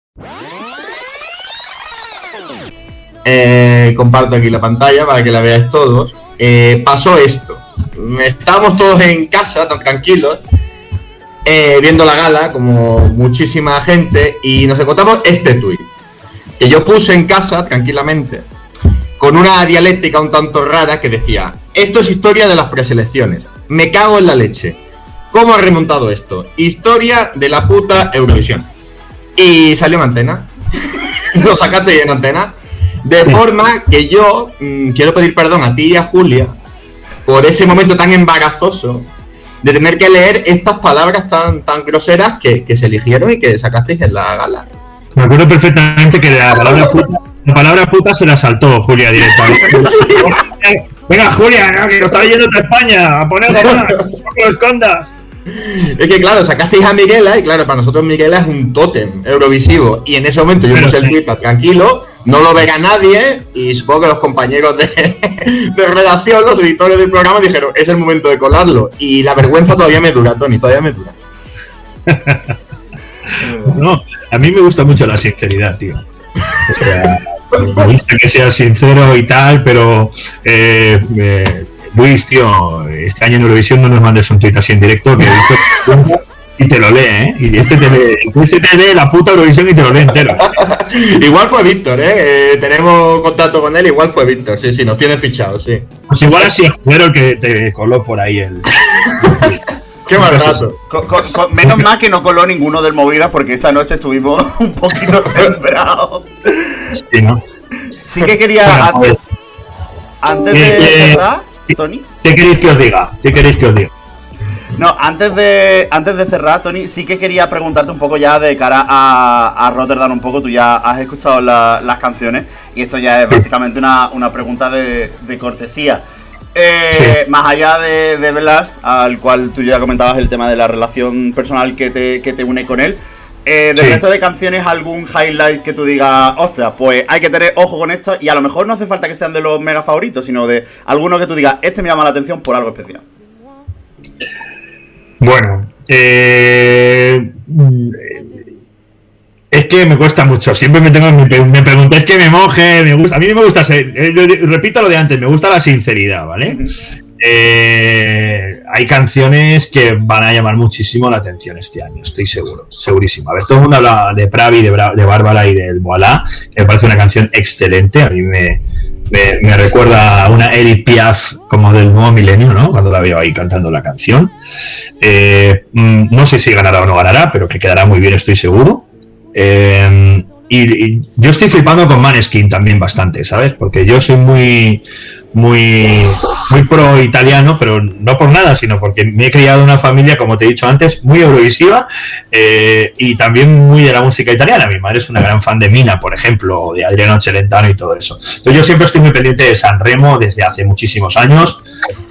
S2: Eh, comparto aquí la pantalla para que la veáis todos. Eh, pasó esto. Estábamos todos en casa, tan tranquilos, eh, viendo la gala, como muchísima gente, y nos encontramos este tuit. Que yo puse en casa, tranquilamente, con una dialéctica un tanto rara que decía: Esto es historia de las preselecciones. Me cago en la leche. ¿Cómo ha remontado esto? Historia de la puta Eurovisión. Y salió en antena. Lo sacaste en antena. De forma que yo mm, quiero pedir perdón a ti y a Julia por ese momento tan embarazoso de tener que leer estas palabras tan, tan groseras que, que se eligieron y que sacasteis en la gala.
S5: Me acuerdo perfectamente que la palabra puta, la palabra puta se la saltó Julia directamente. Venga, Julia, ¿no? que lo está leyendo toda España, a poner goma, no lo escondas.
S2: Es que claro, sacasteis a Miguela y claro, para nosotros Miguela es un tótem eurovisivo. Y en ese momento yo
S5: Pero
S2: puse el
S5: sí.
S2: tweet tranquilo, no lo verá nadie y supongo que los compañeros de, de redacción, los editores del programa dijeron, es el momento de colarlo. Y la vergüenza todavía me dura, Tony, todavía me dura.
S5: No, a mí me gusta mucho la sinceridad, tío. O sea, me gusta que seas sincero y tal, pero eh, Luis, tío, este año en Eurovisión no nos mandes un tuit así en directo, que Víctor y te lo lee, ¿eh? Y este te lee, este te lee la puta Eurovisión y te lo lee entero.
S2: igual fue Víctor, ¿eh? Eh, Tenemos contacto con él, igual fue Víctor, sí, sí, nos tiene fichado, sí.
S5: Pues igual así Jero el que te coló por ahí el.
S2: Qué mal rato.
S1: Co- co- co- menos mal que no coló ninguno del Movidas porque esa noche estuvimos un poquito sembrados.
S5: Sí, ¿no?
S1: Sí que quería, antes, antes
S5: Eh,
S1: de
S5: eh,
S1: cerrar, Tony.
S5: ¿Qué queréis que os diga? ¿Qué queréis que os diga?
S1: No, antes de, antes de cerrar, Tony, sí que quería preguntarte un poco ya de cara a, a Rotterdam un poco. Tú ya has escuchado la- las canciones y esto ya es básicamente una, una pregunta de, de cortesía. Eh, Más allá de, de Blas, al cual tú ya comentabas el tema de la relación personal que te, que te une con él. Eh, del
S5: Sí.
S1: resto de canciones, algún highlight que tú digas, ostras, pues hay que tener ojo con esto y a lo mejor no hace falta que sean de los mega favoritos, sino de alguno que tú digas, este me llama la atención por algo especial.
S5: Bueno, eh, es que me cuesta mucho. Siempre me tengo me, me que me moje, me gusta. A mí me gusta ser, eh, repito lo de antes, me gusta la sinceridad, ¿vale? Eh, hay canciones que van a llamar muchísimo la atención este año, estoy seguro, segurísimo. A ver, todo el mundo habla de Pravi, de, Bra- de Bárbara y del Voilà, que me parece una canción excelente. A mí me, me, recuerda a una Edith Piaf como del nuevo milenio, ¿no? Cuando la veo ahí cantando la canción. Eh, mm, no sé si ganará o no ganará, pero que quedará muy bien, estoy seguro. Eh, y, y yo estoy flipando con Maneskin también bastante, ¿sabes? Porque yo soy muy, muy, muy pro italiano, pero no por nada, sino porque me he criado una familia, como te he dicho antes, muy eurovisiva eh, y también muy de la música italiana. Mi madre es una gran fan de Mina, por ejemplo, de Adriano Celentano y todo eso. Entonces yo siempre estoy muy pendiente de Sanremo desde hace muchísimos años.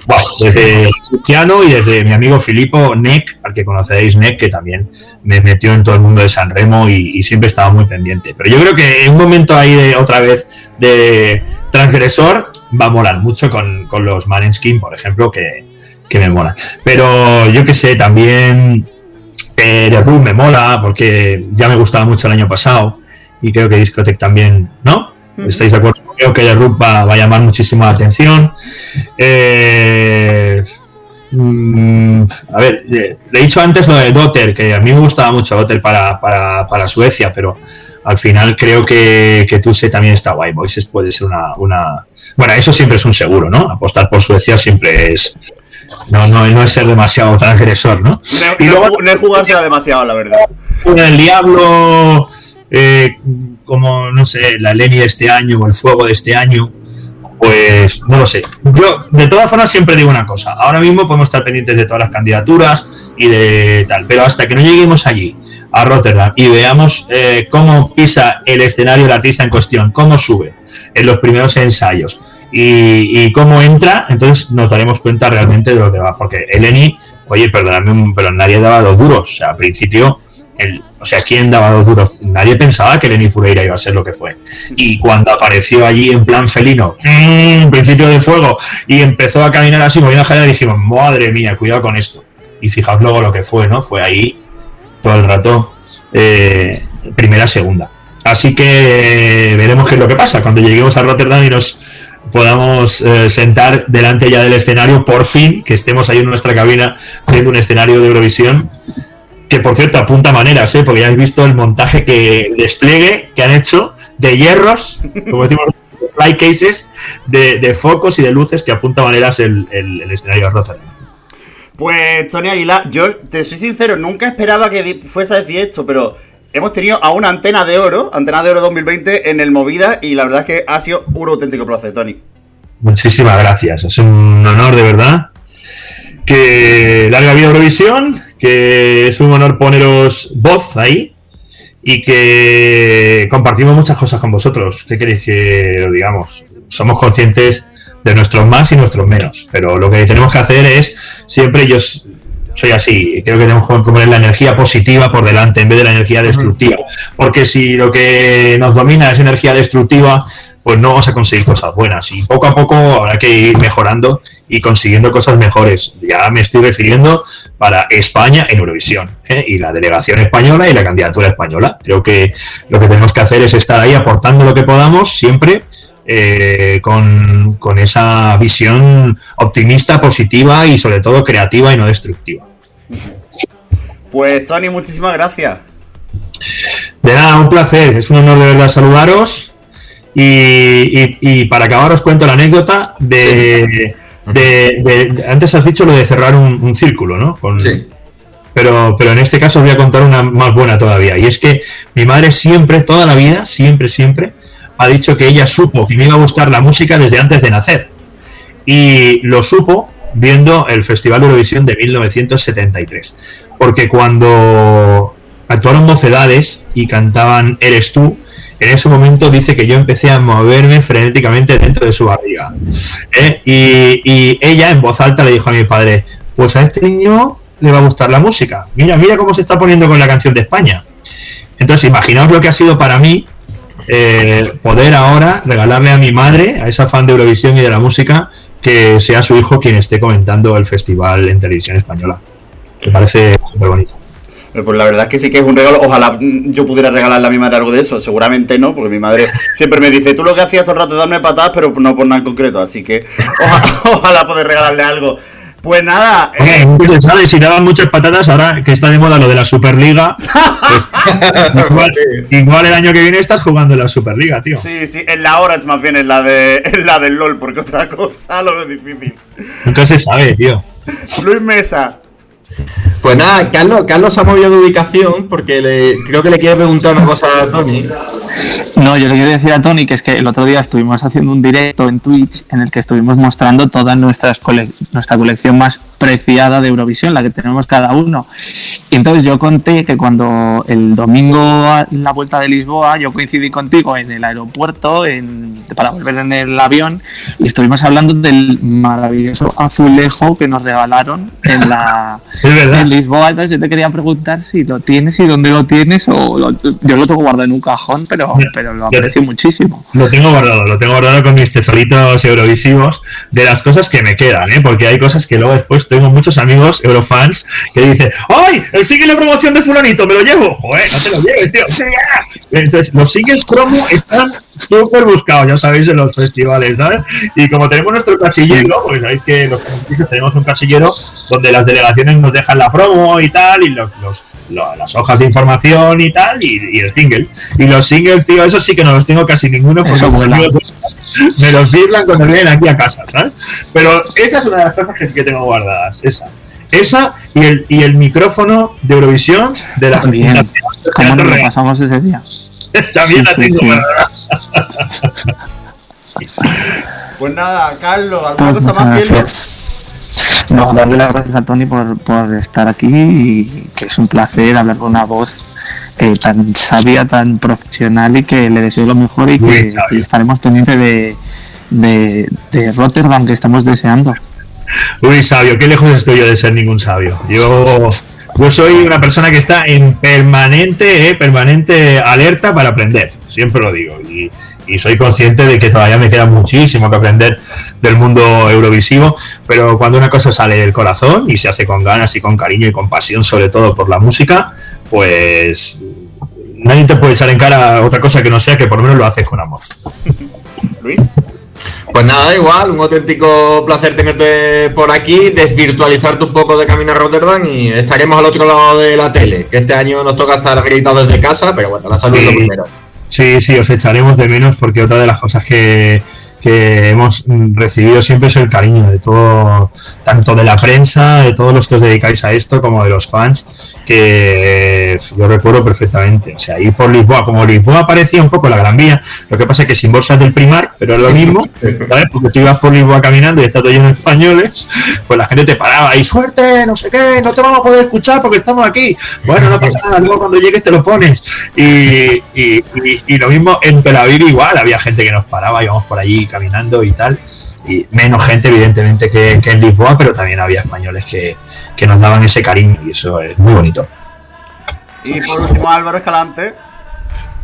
S5: Wow, desde Luciano y desde mi amigo Filippo Neck, al que conocéis Neck, que también me metió en todo el mundo de Sanremo y, y siempre estaba muy pendiente. Pero yo creo que en un momento ahí de otra vez de transgresor va a molar mucho con, con los Maneskin, por ejemplo, que, que me mola. Pero yo que sé, también eh, The Room me mola porque ya me gustaba mucho el año pasado y creo que Discotech también, ¿no? ¿Estáis de acuerdo? Creo que The Room va, va a llamar muchísimo la atención. Eh, mm, a ver, eh, le he dicho antes lo de Dotter, que a mí me gustaba mucho Dotter para, para, para Suecia, pero al final creo que, que Tuse también está guay. Voices puede ser una, una. Bueno, eso siempre es un seguro, ¿no? Apostar por Suecia siempre es. No, no, no es ser demasiado transgresor, ¿no?
S1: No, no, no es jugársela demasiado, la verdad.
S5: El Diablo, eh, como, no sé, la Lenny de este año o el Fuego de este año, pues no lo sé. Yo, de todas formas, siempre digo una cosa. Ahora mismo podemos estar pendientes de todas las candidaturas y de tal, pero hasta que no lleguemos allí, a Rotterdam, y veamos eh, cómo pisa el escenario el artista en cuestión, cómo sube en los primeros ensayos y, y cómo entra, entonces nos daremos cuenta realmente de lo que va. Porque Eleni, oye, perdóname, pero nadie daba dos duros. O sea, al principio o sea, ¿quién daba dos duros? Nadie pensaba que Lenny Fureira iba a ser lo que fue. Y cuando apareció allí en plan felino, mmm, principio de fuego, y empezó a caminar así, moviendo la dijimos, madre mía, cuidado con esto. Y fijaos luego lo que fue, ¿no? Fue ahí todo el rato, eh, primera, segunda. Así que veremos qué es lo que pasa cuando lleguemos a Rotterdam y nos podamos eh, sentar delante ya del escenario, por fin, que estemos ahí en nuestra cabina viendo un escenario de Eurovisión que por cierto apunta maneras, ¿eh? porque ya habéis visto el montaje que el despliegue que han hecho de hierros, como decimos, fly cases, de, de focos y de luces que apunta maneras el, el, el escenario de Rotterdam.
S1: Pues, Tony Aguilar, yo te soy sincero, nunca esperaba que fuese a decir esto, pero hemos tenido a una antena de oro, antena de oro 2020 en el Movida, y la verdad es que ha sido un auténtico placer, Tony.
S5: Muchísimas gracias, es un honor de verdad. Que larga vida Eurovisión, que es un honor poneros voz ahí y que compartimos muchas cosas con vosotros. ¿Qué queréis que lo digamos? Somos conscientes de nuestros más y nuestros menos, pero lo que tenemos que hacer es siempre yo soy así, creo que tenemos que poner la energía positiva por delante en vez de la energía destructiva, porque si lo que nos domina es energía destructiva, pues no vamos a conseguir cosas buenas y poco a poco habrá que ir mejorando y consiguiendo cosas mejores. Ya me estoy refiriendo para España en Eurovisión ¿eh? y la delegación española y la candidatura española. Creo que lo que tenemos que hacer es estar ahí aportando lo que podamos siempre eh, con, con esa visión optimista, positiva y sobre todo creativa y no destructiva.
S1: Pues, Tony, muchísimas gracias.
S5: De nada, un placer, es un honor de verdad saludaros. Y, y- y para acabar os cuento la anécdota de, de- de- Antes has dicho lo de cerrar un, un círculo, ¿no? Con- Pero, pero en este caso os voy a contar una más buena todavía. Y es que mi madre siempre, toda la vida, siempre, siempre, ha dicho que ella supo que me iba a gustar la música desde antes de nacer. Y lo supo viendo el Festival de Eurovisión de 1973. Porque cuando actuaron mocedades y cantaban Eres tú, en ese momento dice que yo empecé a moverme frenéticamente dentro de su barriga. ¿eh? Y, y ella en voz alta le dijo a mi padre, pues a este niño le va a gustar la música. Mira, mira cómo se está poniendo con la canción de España. Entonces, imaginaos lo que ha sido para mí eh, poder ahora regalarle a mi madre, a esa fan de Eurovisión y de la música, que sea su hijo quien esté comentando el festival en televisión española. Me parece súper bonito.
S1: Eh, Pues la verdad es que sí que es un regalo. Ojalá yo pudiera regalarle a mi madre algo de eso. Seguramente no, porque mi madre siempre me dice, tú lo que hacías todo el rato es darme patadas, pero no por nada en concreto. Así que ojalá, ojalá poder regalarle algo. Pues nada,
S5: Oye, nunca se sabe, si daban muchas patatas, ahora que está de moda lo de la Superliga, pues, igual, igual el año que viene estás jugando en la Superliga, tío.
S1: sí, sí, en la Orange más bien, en la, de, en la del LOL, porque otra cosa lo veo difícil.
S5: Nunca se sabe, tío.
S1: Luis Mesa.
S2: Pues nada, Carlos, Carlos se ha movido de ubicación porque le, creo que le quiere preguntar una cosa a Tony.
S4: No, yo le quiero decir a Tony que es que el otro día estuvimos haciendo un directo en Twitch en el que estuvimos mostrando toda nuestras nuestra colección más preciada de Eurovisión, la que tenemos cada uno. Y entonces yo conté que cuando el domingo la vuelta de Lisboa, yo coincidí contigo en el aeropuerto en- para volver en el avión y estuvimos hablando del maravilloso azulejo que nos regalaron en la en Lisboa. Entonces yo te quería preguntar si lo tienes y dónde lo tienes o lo- yo lo tengo guardado en un cajón, pero, pero lo aprecio muchísimo.
S5: Lo tengo guardado, lo tengo guardado con mis tesoritos eurovisivos de las cosas que me quedan, ¿eh? porque hay cosas que luego después tengo muchos amigos eurofans que dicen ¡Ay! El sigue la promoción de fulanito, me lo llevo. Joder, no te lo lleves, tío. Entonces, los singles promo están súper buscados, ya sabéis, en los festivales, ¿sabes? Y como tenemos nuestro casillero, pues sabéis que los tenemos un casillero donde las delegaciones nos dejan la promo y tal, y los, los- lo- las hojas de información y tal, y, y el single. Y los singles, tío, eso sí que no los tengo casi ninguno porque mis
S4: vuela.
S5: amigos me los firman cuando vienen aquí a casa, ¿sabes? Pero esa es una de las cosas que sí que tengo guardadas, esa. Esa y el, y el micrófono de Eurovisión de la la-
S4: ¿Cómo nos lo pasamos ese día?
S5: También la
S4: Sí,
S5: tengo
S4: sí.
S5: guardada.
S1: Pues nada, Carlos, ¿alguna
S4: Pues
S1: cosa más?
S4: No, darle las gracias a Tony por, por estar aquí y que es un placer hablar con una voz eh, tan sabia, tan profesional y que le deseo lo mejor y
S5: Muy
S4: que y estaremos pendientes de, de, de Rotterdam que estamos deseando.
S5: Uy, sabio, qué lejos estoy yo de ser ningún sabio. Yo, yo soy una persona que está en permanente, eh, permanente alerta para aprender. Siempre lo digo. Y, y soy consciente de que todavía me queda muchísimo que aprender del mundo eurovisivo. Pero cuando una cosa sale del corazón y se hace con ganas y con cariño y con pasión, sobre todo por la música, pues nadie te puede echar en cara otra cosa que no sea que por lo menos lo haces con amor.
S1: Luis.
S2: Pues nada, igual, un auténtico placer tenerte por aquí, desvirtualizarte un poco de camino a Rotterdam y estaremos al otro lado de la tele, que este año nos toca estar acreditados desde casa, pero bueno, la salud es lo
S5: Sí.
S2: primero.
S5: Sí, sí, os echaremos de menos porque otra de las cosas que, que hemos recibido siempre es el cariño de todo, tanto de la prensa, de todos los que os dedicáis a esto, como de los fans, que eh, yo recuerdo perfectamente. O sea, ir por Lisboa, como Lisboa parecía un poco la Gran Vía, lo que pasa es que sin bolsas del primar, pero es lo mismo, ¿sabes? Porque tú ibas por Lisboa caminando y está todo lleno de españoles, pues la gente te paraba y suerte, no sé qué, no te vamos a poder escuchar porque estamos aquí. Bueno, no pasa nada, luego cuando llegues te lo pones. Y, y, y- y lo mismo en Tel Aviv igual, había gente que nos paraba, íbamos por allí caminando y tal. Y menos gente, evidentemente, que, que en Lisboa, pero también había españoles que, que nos daban ese cariño y eso es muy bonito.
S1: Y por último, Álvaro Escalante.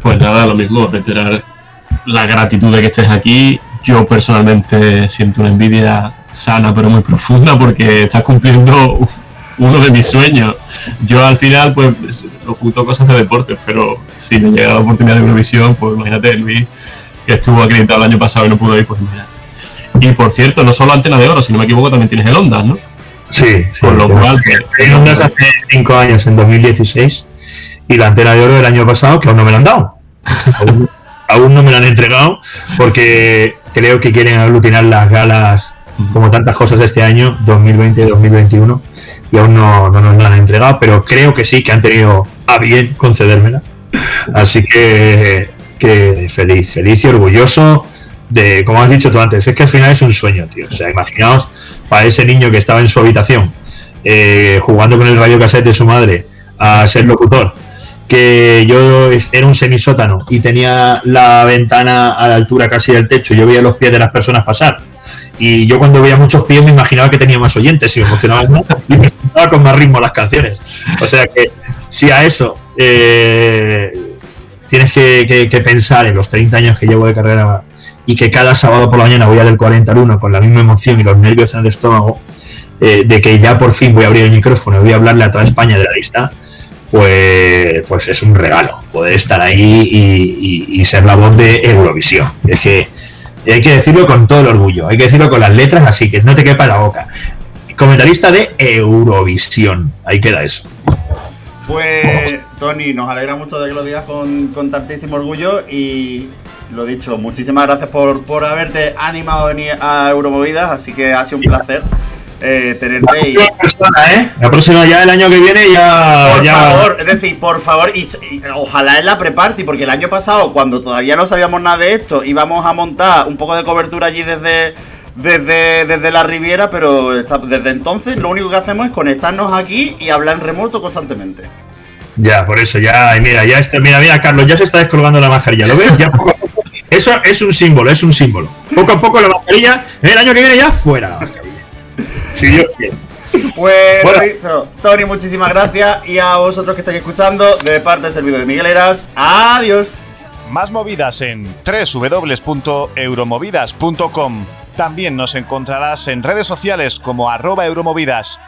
S3: Pues nada, lo mismo, reiterar la gratitud de que estés aquí. Yo personalmente siento una envidia sana pero muy profunda porque estás cumpliendo uno de mis sueños. Yo al final pues oculto cosas de deportes, pero si me llega la oportunidad de Eurovisión, pues imagínate Luis, que estuvo acreditado el año pasado y no pudo ir, pues mira. Y por cierto, no solo Antena de Oro, si no me equivoco, también tienes el Ondas, ¿no?
S5: Sí, sí.
S3: Por lo cual, pues,
S5: En Ondas hace cinco años, en 2016, y la antena de oro del año pasado, que aún no me la han dado. aún, aún no me la han entregado, porque creo que quieren aglutinar las galas, como tantas cosas de este año, 2020-2021, y aún no, no nos la han entregado, pero creo que sí, que han tenido a bien concedérmela. Así que, que feliz, feliz y orgulloso de, como has dicho tú antes, es que al final es un sueño, tío. O sea, imaginaos para ese niño que estaba en su habitación eh, jugando con el radio cassette de su madre a ser locutor, que yo era un semisótano y tenía la ventana a la altura casi del techo, yo veía los pies de las personas pasar. Y yo cuando veía muchos pies me imaginaba que tenía más oyentes y me emocionaba más y me sentaba con más ritmo las canciones. O sea que si a eso eh, tienes que, que- que pensar en los 30 años que llevo de carrera y que cada sábado por la mañana voy a del 40 al 1 con la misma emoción y los nervios en el estómago, eh, de que ya por fin voy a abrir el micrófono y voy a hablarle a toda España de la lista, pues, pues es un regalo poder estar ahí y, y- y ser la voz de Eurovisión. Es que hay que decirlo con todo el orgullo, hay que decirlo con las letras así, que no te quepa la boca. Comentarista de Eurovisión, ahí queda eso.
S1: Pues, Tony, nos alegra mucho de que lo digas con, con tantísimo orgullo y lo dicho, muchísimas gracias por, por haberte animado a venir a Euromovidas, así que ha sido un placer. eh, tenerte y.
S5: próxima persona, ¿eh? La próxima ya el año que viene ya.
S1: Por
S5: ya-
S1: favor, es decir, por favor, y, y ojalá en la pre-party, porque el año pasado, cuando todavía no sabíamos nada de esto, íbamos a montar un poco de cobertura allí desde, desde, desde la Riviera, pero desde entonces lo único que hacemos es conectarnos aquí y hablar en remoto constantemente.
S5: Ya, por eso, ya, y mira, ya está, mira, mira, Carlos, ya se está descolgando la mascarilla, ¿lo ves? Ya poco a poco. Eso es un símbolo, es un símbolo. Poco a poco la mascarilla, el año que viene ya fuera la mascarilla. Si Dios quiere.
S1: Pues
S5: Bueno.
S1: lo dicho, Tony, muchísimas gracias y a vosotros que estáis escuchando, de parte del servidor de Miguel Eras, adiós.
S11: Más movidas en www.euromovidas.com. También nos encontrarás en redes sociales como arroba euromovidas